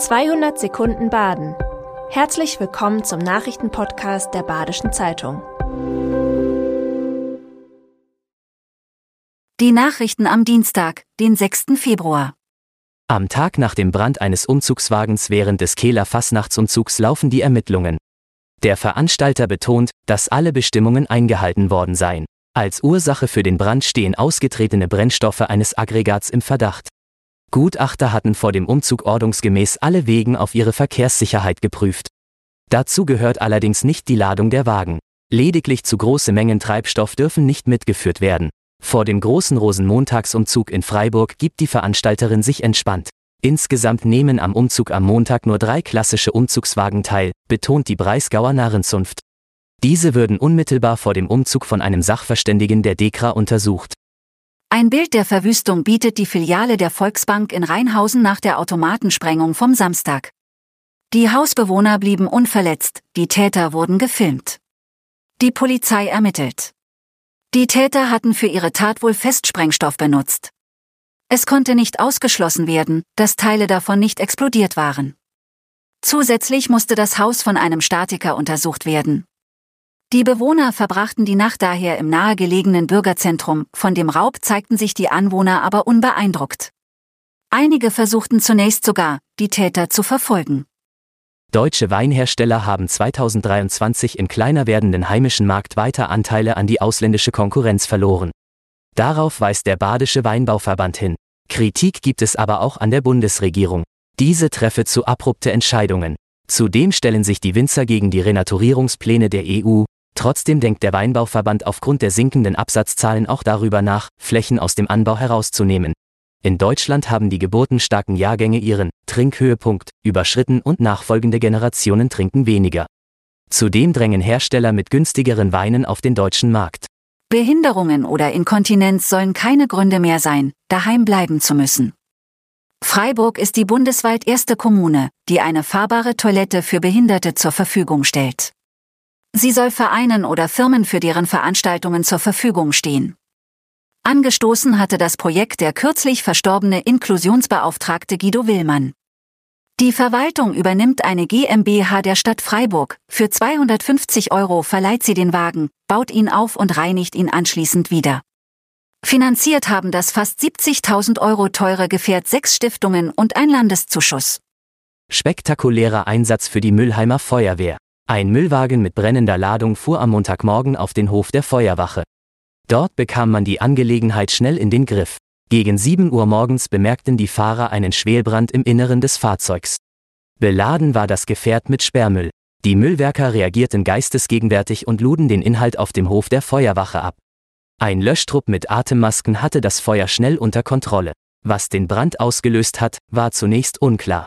200 Sekunden Baden. Herzlich willkommen zum Nachrichtenpodcast der Badischen Zeitung. Die Nachrichten am Dienstag, den 6. Februar. Am Tag nach dem Brand eines Umzugswagens während des Kehler Fassnachtsumzugs laufen die Ermittlungen. Der Veranstalter betont, dass alle Bestimmungen eingehalten worden seien. Als Ursache für den Brand stehen ausgetretene Brennstoffe eines Aggregats im Verdacht. Gutachter hatten vor dem Umzug ordnungsgemäß alle Wegen auf ihre Verkehrssicherheit geprüft. Dazu gehört allerdings nicht die Ladung der Wagen. Lediglich zu große Mengen Treibstoff dürfen nicht mitgeführt werden. Vor dem großen Rosenmontagsumzug in Freiburg gibt die Veranstalterin sich entspannt. Insgesamt nehmen am Umzug am Montag nur drei klassische Umzugswagen teil, betont die Breisgauer Narrenzunft. Diese würden unmittelbar vor dem Umzug von einem Sachverständigen der DEKRA untersucht. Ein Bild der Verwüstung bietet die Filiale der Volksbank in Rheinhausen nach der Automatensprengung vom Samstag. Die Hausbewohner blieben unverletzt, die Täter wurden gefilmt. Die Polizei ermittelt. Die Täter hatten für ihre Tat wohl Festsprengstoff benutzt. Es konnte nicht ausgeschlossen werden, dass Teile davon nicht explodiert waren. Zusätzlich musste das Haus von einem Statiker untersucht werden. Die Bewohner verbrachten die Nacht daher im nahegelegenen Bürgerzentrum, von dem Raub zeigten sich die Anwohner aber unbeeindruckt. Einige versuchten zunächst sogar, die Täter zu verfolgen. Deutsche Weinhersteller haben 2023 im kleiner werdenden heimischen Markt weiter Anteile an die ausländische Konkurrenz verloren. Darauf weist der Badische Weinbauverband hin. Kritik gibt es aber auch an der Bundesregierung. Diese treffe zu abrupte Entscheidungen. Zudem stellen sich die Winzer gegen die Renaturierungspläne der EU, Trotzdem denkt der Weinbauverband aufgrund der sinkenden Absatzzahlen auch darüber nach, Flächen aus dem Anbau herauszunehmen. In Deutschland haben die geburtenstarken Jahrgänge ihren Trinkhöhepunkt überschritten und nachfolgende Generationen trinken weniger. Zudem drängen Hersteller mit günstigeren Weinen auf den deutschen Markt. Behinderungen oder Inkontinenz sollen keine Gründe mehr sein, daheim bleiben zu müssen. Freiburg ist die bundesweit erste Kommune, die eine fahrbare Toilette für Behinderte zur Verfügung stellt. Sie soll Vereinen oder Firmen für deren Veranstaltungen zur Verfügung stehen. Angestoßen hatte das Projekt der kürzlich verstorbene Inklusionsbeauftragte Guido Willmann. Die Verwaltung übernimmt eine GmbH der Stadt Freiburg. Für 250 Euro verleiht sie den Wagen, baut ihn auf und reinigt ihn anschließend wieder. Finanziert haben das fast 70.000 Euro teure Gefährt sechs Stiftungen und ein Landeszuschuss. Spektakulärer Einsatz für die Müllheimer Feuerwehr. Ein Müllwagen mit brennender Ladung fuhr am Montagmorgen auf den Hof der Feuerwache. Dort bekam man die Angelegenheit schnell in den Griff. Gegen 7 Uhr morgens bemerkten die Fahrer einen Schwelbrand im Inneren des Fahrzeugs. Beladen war das Gefährt mit Sperrmüll. Die Müllwerker reagierten geistesgegenwärtig und luden den Inhalt auf dem Hof der Feuerwache ab. Ein Löschtrupp mit Atemmasken hatte das Feuer schnell unter Kontrolle. Was den Brand ausgelöst hat, war zunächst unklar.